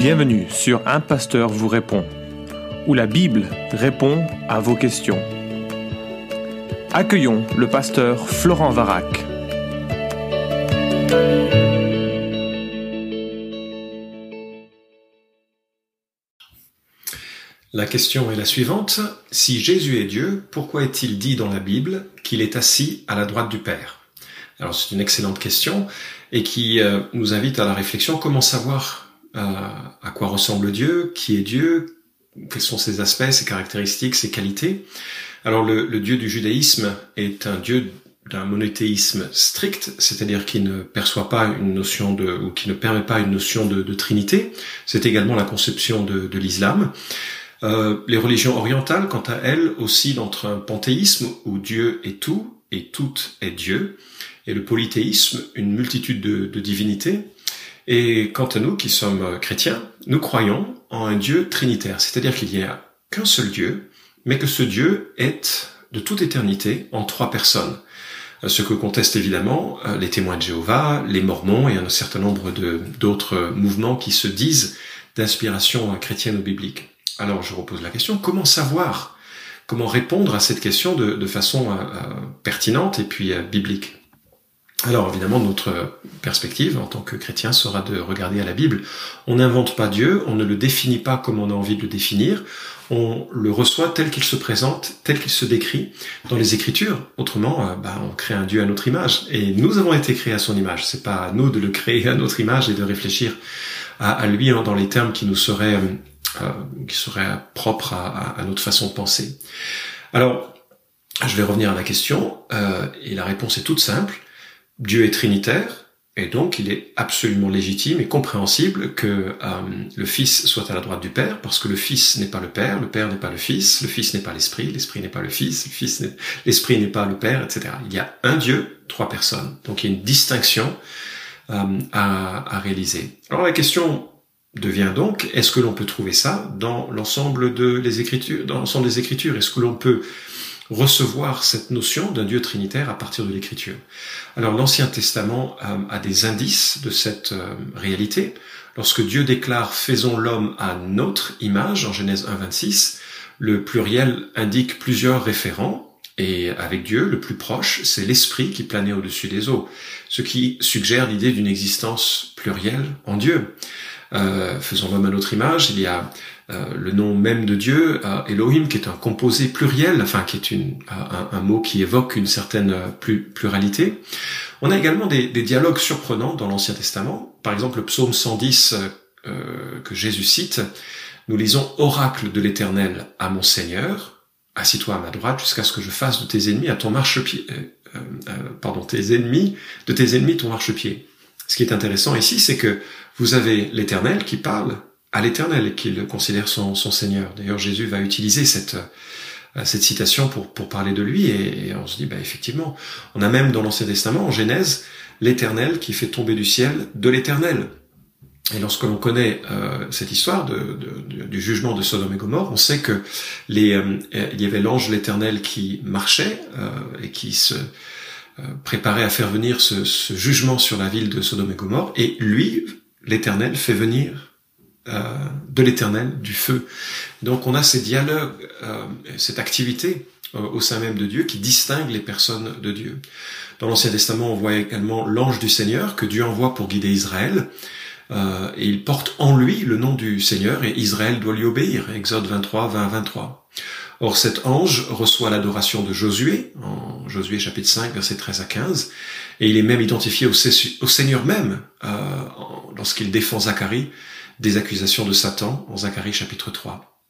Bienvenue sur Un Pasteur vous répond, où la Bible répond à vos questions. Accueillons le pasteur Florent Varac. La question est la suivante. Si Jésus est Dieu, pourquoi est-il dit dans la Bible qu'il est assis à la droite du Père? Alors c'est une excellente question et qui euh, nous invite à la réflexion. Comment savoir à quoi ressemble Dieu, qui est Dieu, quels sont ses aspects, ses caractéristiques, ses qualités. Alors le, le Dieu du judaïsme est un Dieu d'un monothéisme strict, c'est-à-dire qui ne perçoit pas une notion de, ou qui ne permet pas une notion de, de trinité. C'est également la conception de, de l'islam. Euh, les religions orientales, quant à elles, oscillent entre un panthéisme où Dieu est tout et tout est Dieu, et le polythéisme, une multitude de, de divinités. Et quant à nous qui sommes chrétiens, nous croyons en un Dieu trinitaire, c'est-à-dire qu'il n'y a qu'un seul Dieu, mais que ce Dieu est de toute éternité en trois personnes. Ce que contestent évidemment euh, les témoins de Jéhovah, les Mormons et un certain nombre d'autres mouvements qui se disent d'inspiration chrétienne ou biblique. Alors je repose la question, comment savoir, comment répondre à cette question de, façon euh, euh pertinente et puis euh, biblique? Alors évidemment, notre perspective en tant que chrétien sera de regarder à la Bible. On n'invente pas Dieu, on ne le définit pas comme on a envie de le définir, on le reçoit tel qu'il se présente, tel qu'il se décrit dans les Écritures. Autrement, euh, bah, on crée un Dieu à notre image, et nous avons été créés à son image. C'est pas à nous de le créer à notre image et de réfléchir à, lui hein, dans les termes qui nous seraient euh, qui seraient propres à, notre façon de penser. Alors, je vais revenir à la question, euh, et la réponse est toute simple. Dieu est trinitaire, et donc il est absolument légitime et compréhensible que euh, le Fils soit à la droite du Père, parce que le Fils n'est pas le Père, le Père n'est pas le Fils, le Fils n'est pas l'Esprit, l'Esprit n'est pas le Fils, le Fils l'Esprit n'est pas le Père, etc. Il y a un Dieu, trois personnes. Donc il y a une distinction euh, à, réaliser. Alors la question devient donc, est-ce que l'on peut trouver ça dans l'ensemble de les Écritures, dans l'ensemble des Écritures? Est-ce que l'on peut recevoir cette notion d'un Dieu trinitaire à partir de l'Écriture. Alors l'Ancien Testament euh, a des indices de cette euh, réalité. Lorsque Dieu déclare faisons l'homme à notre image en Genèse 1.26, le pluriel indique plusieurs référents et avec Dieu, le plus proche, c'est l'esprit qui planait au-dessus des eaux, ce qui suggère l'idée d'une existence plurielle en Dieu. Euh, faisons l'homme à notre image, il y a le nom même de Dieu, euh, Elohim, qui est un composé pluriel, enfin qui est une, un, un, mot qui évoque une certaine pluralité. On a également des, des dialogues surprenants dans l'Ancien Testament. Par exemple, le psaume 110 euh, que Jésus cite, nous lisons Oracle de l'Éternel à mon Seigneur, assis-toi à ma droite jusqu'à ce que je fasse de tes ennemis à ton marchepied, euh, pardon, tes ennemis, de tes ennemis ton marchepied. Ce qui est intéressant ici, c'est que vous avez l'Éternel qui parle à l'Éternel et qu'il considère son, son Seigneur. D'ailleurs, Jésus va utiliser cette euh, cette citation pour pour parler de lui et, on se dit bah effectivement, on a même dans l'Ancien Testament en Genèse l'Éternel qui fait tomber du ciel de l'Éternel. Et lorsque l'on connaît euh, cette histoire de, de, du jugement de Sodome et Gomorre, on sait que les euh, il y avait l'ange l'Éternel qui marchait euh, et qui se euh, préparait à faire venir ce, ce jugement sur la ville de Sodome et Gomorre, et lui, l'Éternel, fait venir euh, de l'éternel, du feu. Donc on a ces dialogues, euh, cette activité euh, au sein même de Dieu qui distingue les personnes de Dieu. Dans l'Ancien Testament, on voit également l'ange du Seigneur que Dieu envoie pour guider Israël. Euh, et il porte en lui le nom du Seigneur et Israël doit lui obéir. Exode 23, 20, 23. Or cet ange reçoit l'adoration de Josué, en Josué chapitre 5, verset 13 à 15, et il est même identifié au, Seigneur même euh, lorsqu'il défend Zacharie des accusations de Satan en Zacharie chapitre 3.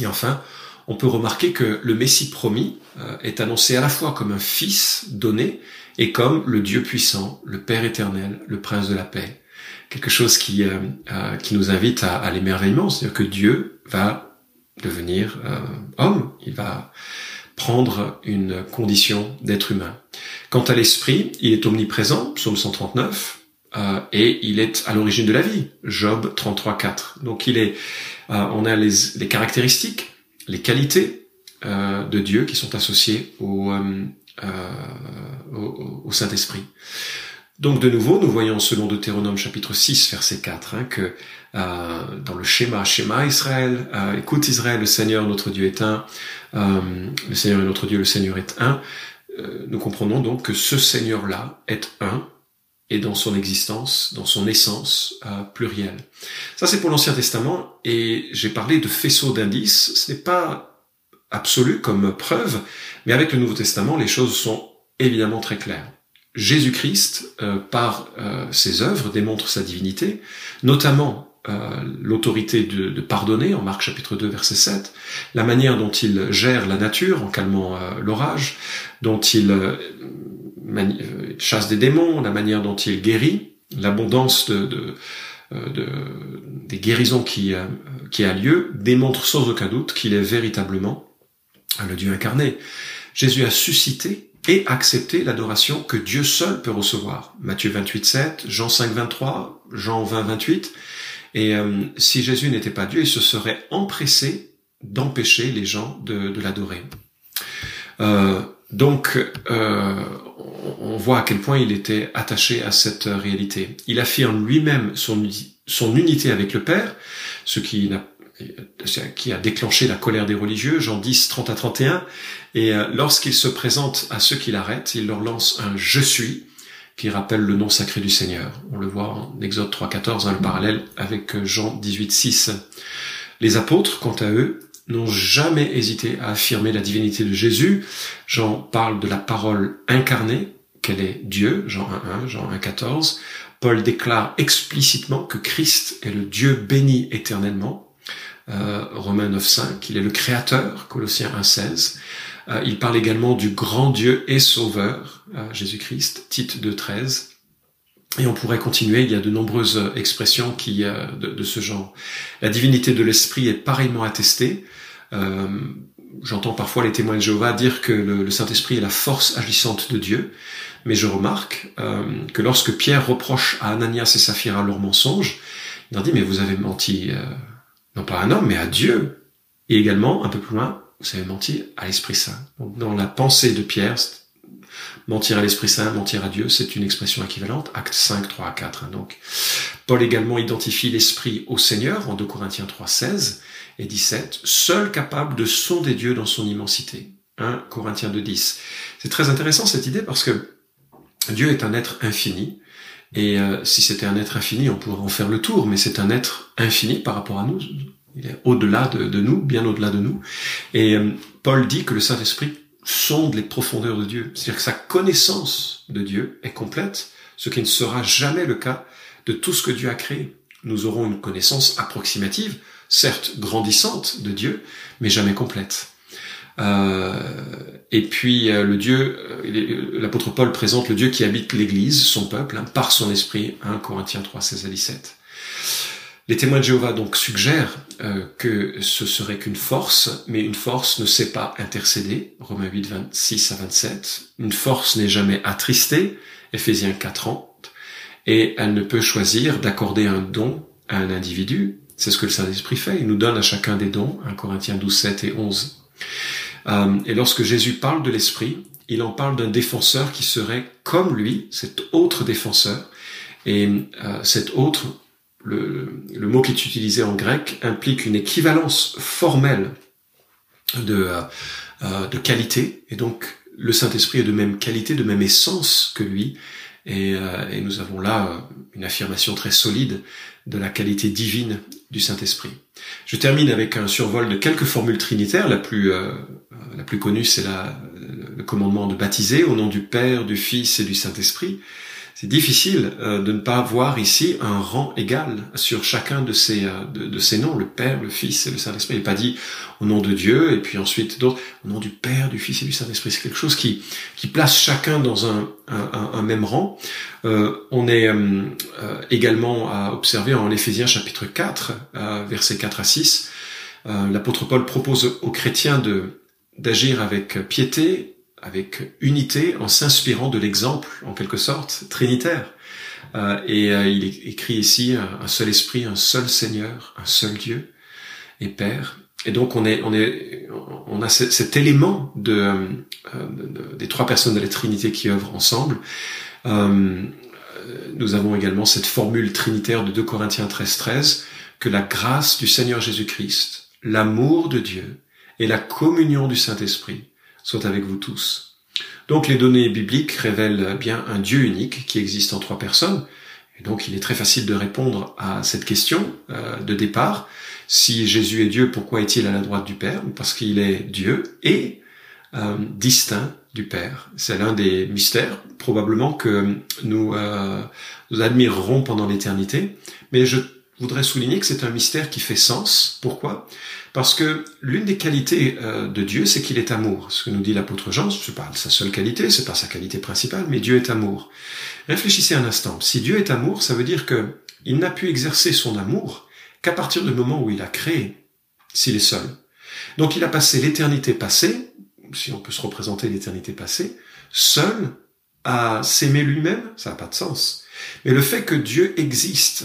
Et enfin, on peut remarquer que le Messie promis euh, est annoncé à la fois comme un fils donné et comme le Dieu puissant, le Père éternel, le Prince de la paix. Quelque chose qui, euh, euh, qui nous invite à, l'émerveillement, c'est-à-dire que Dieu va devenir homme, il va prendre une condition d'être humain. Quant à l'esprit, il est omniprésent, psaume 139, euh, et il est à l'origine de la vie. Job 33.4. Donc il est, euh, on a les, caractéristiques, les qualités euh, de Dieu qui sont associées au, Saint-Esprit. Donc de nouveau, nous voyons selon Deutéronome chapitre 6, verset 4, hein, que dans le schéma, schéma Israël, écoute Israël, le Seigneur notre Dieu est un, le Seigneur est notre Dieu, le Seigneur est un. nous comprenons donc que ce Seigneur-là est un, et dans son existence, dans son essence plurielle. Ça c'est pour l'Ancien Testament, et j'ai parlé de faisceau d'indices, ce n'est pas absolu comme preuve, mais avec le Nouveau Testament, les choses sont évidemment très claires. Jésus-Christ, euh, par euh, ses œuvres, démontre sa divinité, notamment euh, l'autorité de, de, pardonner, en Marc chapitre 2 verset 7, la manière dont il gère la nature en calmant l'orage, dont il chasse des démons, la manière dont il guérit, l'abondance de, de, de, des guérisons qui, qui a lieu, démontre sans aucun doute qu'il est véritablement le Dieu incarné. Jésus a suscité et accepter l'adoration que Dieu seul peut recevoir. Matthieu 28, 7, Jean 5, 23, Jean 20, 28. Et euh, si Jésus n'était pas Dieu, il se serait empressé d'empêcher les gens de, de l'adorer. Euh, donc, euh, on voit à quel point il était attaché à cette réalité. Il affirme lui-même son, unité avec le Père, ce qui a déclenché la colère des religieux, Jean 10, 30 à 31, et euh, lorsqu'il se présente à ceux qui l'arrêtent, il leur lance un « je suis » qui rappelle le nom sacré du Seigneur. On le voit en Exode 3, 14, hein, le parallèle avec euh, Jean 18, 6. Les apôtres, quant à eux, n'ont jamais hésité à affirmer la divinité de Jésus. Jean parle de la parole incarnée, qu'elle est Dieu, Jean 1, 1, Jean 1, 14. Paul déclare explicitement que Christ est le Dieu béni éternellement, euh, Romains 9.5, il est le Créateur, Colossiens 1.16. Euh, il parle également du grand Dieu et Sauveur, euh, Jésus-Christ, Tite 2.13. Et on pourrait continuer, il y a de nombreuses expressions qui de, de ce genre. La divinité de l'Esprit est pareillement attestée. Euh, J'entends parfois les témoins de Jéhovah dire que le, le Saint-Esprit est la force agissante de Dieu, mais je remarque euh, que lorsque Pierre reproche à Ananias et Saphira leur mensonge, il leur dit mais vous avez menti euh, non pas à un homme, mais à Dieu. Et également, un peu plus loin, vous avez menti à l'Esprit Saint. Donc, dans la pensée de Pierre, mentir à l'Esprit Saint, mentir à Dieu, c'est une expression équivalente, acte 5, 3 à 4. Hein. donc, Paul également identifie l'Esprit au Seigneur en 2 Corinthiens 3, 16 et 17, seul capable de sonder Dieu dans son immensité. 1 Corinthiens 2, 10. C'est très intéressant cette idée parce que Dieu est un être infini, et euh, si c'était un être infini, on pourrait en faire le tour, mais c'est un être infini par rapport à nous. Il est au-delà de, nous, bien au-delà de nous. Et euh, Paul dit que le Saint-Esprit sonde les profondeurs de Dieu. C'est-à-dire que sa connaissance de Dieu est complète, ce qui ne sera jamais le cas de tout ce que Dieu a créé. Nous aurons une connaissance approximative, certes grandissante de Dieu, mais jamais complète. Euh, et puis euh, le Dieu, euh, l'apôtre Paul présente le Dieu qui habite l'Église, son peuple, hein, par son esprit, 1 Corinthiens 3, 16 à 17. Les témoins de Jéhovah donc suggèrent que ce serait qu'une force, mais une force ne sait pas intercéder, Romains 8, 26 à 27. Une force n'est jamais attristée, Ephésiens 4, 30. Et elle ne peut choisir d'accorder un don à un individu. C'est ce que le Saint-Esprit fait. Il nous donne à chacun des dons, 1 Corinthiens 12, 7 et 11. Euh, et lorsque Jésus parle de l'Esprit, il en parle d'un défenseur qui serait comme lui, cet autre défenseur. Et euh, cet autre, le, mot qui est utilisé en grec, implique une équivalence formelle de, euh, de qualité. Et donc, le Saint-Esprit est de même qualité, de même essence que lui. Et, et nous avons là une affirmation très solide de la qualité divine du Saint-Esprit. Je termine avec un survol de quelques formules trinitaires. La plus la plus connue, c'est le commandement de baptiser au nom du Père, du Fils et du Saint-Esprit. C'est difficile euh, de ne pas voir ici un rang égal sur chacun de ces, euh, de, ces noms, le Père, le Fils et le Saint-Esprit. Il n'est pas dit au nom de Dieu et puis ensuite d'autres, au nom du Père, du Fils et du Saint-Esprit. C'est quelque chose qui, qui place chacun dans un, un, même rang. Euh, on est également à observer en Éphésiens chapitre 4, versets 4 à 6. L'apôtre Paul propose aux chrétiens de d'agir avec piété, avec unité, en s'inspirant de l'exemple, en quelque sorte, trinitaire. Euh, et euh, il écrit ici un, seul esprit, un seul Seigneur, un seul Dieu et Père. Et donc on est, on est, on a cet élément de, euh, des trois personnes de la Trinité qui œuvrent ensemble. nous avons également cette formule trinitaire de 2 Corinthiens 13, 13, que la grâce du Seigneur Jésus-Christ, l'amour de Dieu et la communion du Saint-Esprit soient avec vous tous. Donc les données bibliques révèlent bien un Dieu unique qui existe en trois personnes, et donc il est très facile de répondre à cette question euh, de départ. Si Jésus est Dieu, pourquoi est-il à la droite du Père? Parce qu'il est Dieu et euh, distinct du Père. C'est l'un des mystères probablement que euh, nous admirerons pendant l'éternité. Mais je voudrais souligner que c'est un mystère qui fait sens. Pourquoi? Parce que l'une des qualités euh, de Dieu, c'est qu'il est amour. Ce que nous dit l'apôtre Jean, c'est pas sa seule qualité, c'est pas sa qualité principale, mais Dieu est amour. Réfléchissez un instant. Si Dieu est amour, ça veut dire que il n'a pu exercer son amour qu'à partir du moment où il a créé, s'il est seul. Donc il a passé l'éternité passée, si on peut se représenter l'éternité passée, seul à s'aimer lui-même, ça n'a pas de sens. Mais le fait que Dieu existe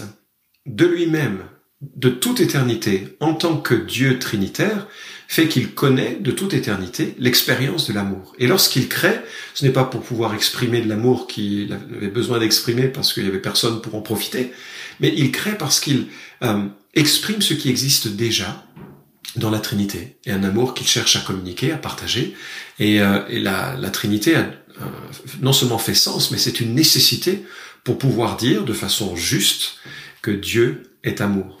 de lui-même, de toute éternité, en tant que Dieu trinitaire, fait qu'il connaît de toute éternité l'expérience de l'amour. Et lorsqu'il crée, ce n'est pas pour pouvoir exprimer de l'amour qu'il avait besoin d'exprimer parce qu'il y avait personne pour en profiter, mais il crée parce qu'il euh, exprime ce qui existe déjà dans la Trinité, et un amour qu'il cherche à communiquer, à partager. Et, euh, la, la, Trinité a euh, non seulement fait sens, mais c'est une nécessité pour pouvoir dire de façon juste que Dieu est amour.